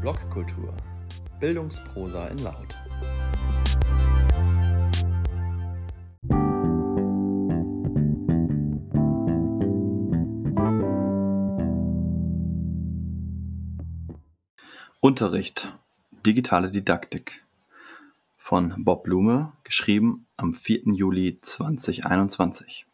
Blogkultur. Bildungsprosa in Laut. Unterricht. Digitale Didaktik. Von Bob Blume, geschrieben am 4. Juli 2021.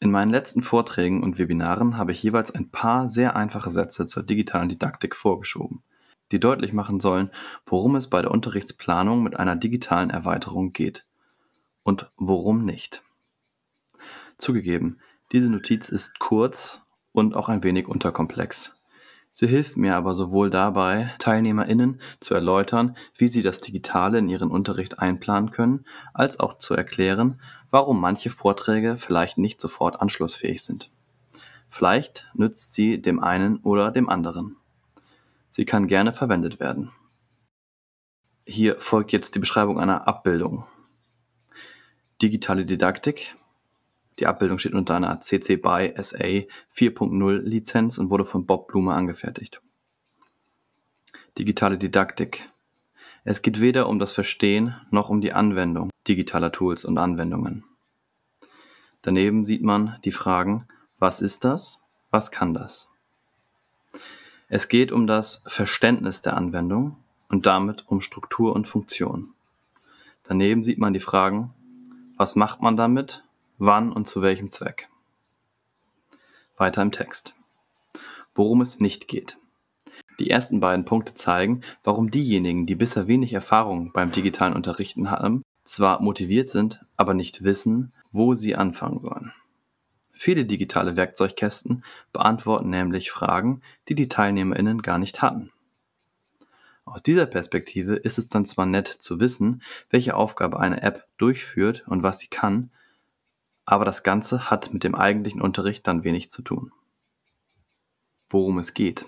In meinen letzten Vorträgen und Webinaren habe ich jeweils ein paar sehr einfache Sätze zur digitalen Didaktik vorgeschoben, die deutlich machen sollen, worum es bei der Unterrichtsplanung mit einer digitalen Erweiterung geht und worum nicht. Zugegeben, diese Notiz ist kurz und auch ein wenig unterkomplex. Sie hilft mir aber sowohl dabei, TeilnehmerInnen zu erläutern, wie sie das Digitale in ihren Unterricht einplanen können, als auch zu erklären, warum manche Vorträge vielleicht nicht sofort anschlussfähig sind. Vielleicht nützt sie dem einen oder dem anderen. Sie kann gerne verwendet werden. Hier folgt jetzt die Beschreibung einer Abbildung. Digitale Didaktik. Die Abbildung steht unter einer CC BY SA 4.0 Lizenz und wurde von Bob Blume angefertigt. Digitale Didaktik. Es geht weder um das Verstehen noch um die Anwendung digitaler Tools und Anwendungen. Daneben sieht man die Fragen, was ist das? Was kann das? Es geht um das Verständnis der Anwendung und damit um Struktur und Funktion. Daneben sieht man die Fragen, was macht man damit? Wann und zu welchem Zweck? Weiter im Text. Worum es nicht geht. Die ersten beiden Punkte zeigen, warum diejenigen, die bisher wenig Erfahrung beim digitalen Unterrichten haben, zwar motiviert sind, aber nicht wissen, wo sie anfangen sollen. Viele digitale Werkzeugkästen beantworten nämlich Fragen, die die Teilnehmerinnen gar nicht hatten. Aus dieser Perspektive ist es dann zwar nett zu wissen, welche Aufgabe eine App durchführt und was sie kann, aber das Ganze hat mit dem eigentlichen Unterricht dann wenig zu tun. Worum es geht.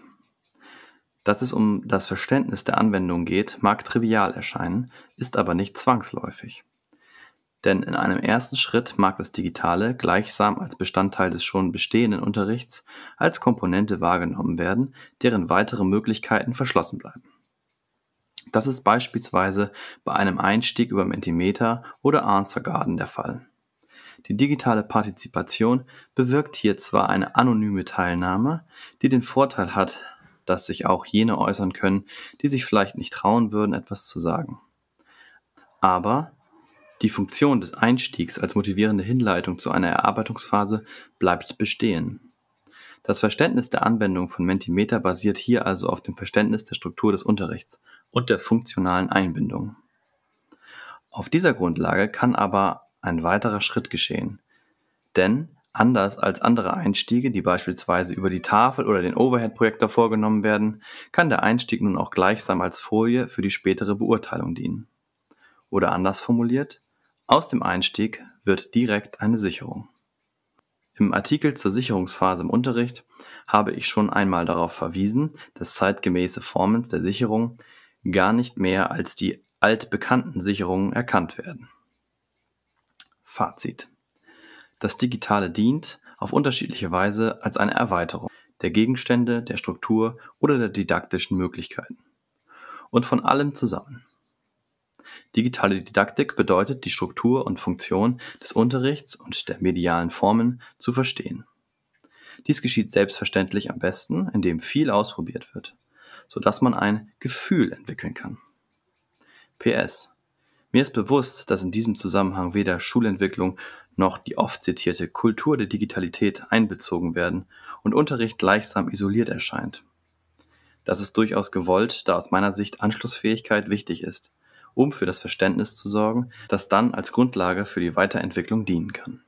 Dass es um das Verständnis der Anwendung geht, mag trivial erscheinen, ist aber nicht zwangsläufig. Denn in einem ersten Schritt mag das Digitale gleichsam als Bestandteil des schon bestehenden Unterrichts als Komponente wahrgenommen werden, deren weitere Möglichkeiten verschlossen bleiben. Das ist beispielsweise bei einem Einstieg über Mentimeter oder Answer Garden der Fall. Die digitale Partizipation bewirkt hier zwar eine anonyme Teilnahme, die den Vorteil hat, dass sich auch jene äußern können, die sich vielleicht nicht trauen würden, etwas zu sagen. Aber die Funktion des Einstiegs als motivierende Hinleitung zu einer Erarbeitungsphase bleibt bestehen. Das Verständnis der Anwendung von Mentimeter basiert hier also auf dem Verständnis der Struktur des Unterrichts und der funktionalen Einbindung. Auf dieser Grundlage kann aber ein weiterer Schritt geschehen. Denn Anders als andere Einstiege, die beispielsweise über die Tafel oder den Overhead-Projektor vorgenommen werden, kann der Einstieg nun auch gleichsam als Folie für die spätere Beurteilung dienen. Oder anders formuliert, aus dem Einstieg wird direkt eine Sicherung. Im Artikel zur Sicherungsphase im Unterricht habe ich schon einmal darauf verwiesen, dass zeitgemäße Formen der Sicherung gar nicht mehr als die altbekannten Sicherungen erkannt werden. Fazit das Digitale dient auf unterschiedliche Weise als eine Erweiterung der Gegenstände, der Struktur oder der didaktischen Möglichkeiten. Und von allem zusammen. Digitale Didaktik bedeutet, die Struktur und Funktion des Unterrichts und der medialen Formen zu verstehen. Dies geschieht selbstverständlich am besten, indem viel ausprobiert wird, sodass man ein Gefühl entwickeln kann. PS. Mir ist bewusst, dass in diesem Zusammenhang weder Schulentwicklung noch die oft zitierte Kultur der Digitalität einbezogen werden und Unterricht gleichsam isoliert erscheint. Das ist durchaus gewollt, da aus meiner Sicht Anschlussfähigkeit wichtig ist, um für das Verständnis zu sorgen, das dann als Grundlage für die Weiterentwicklung dienen kann.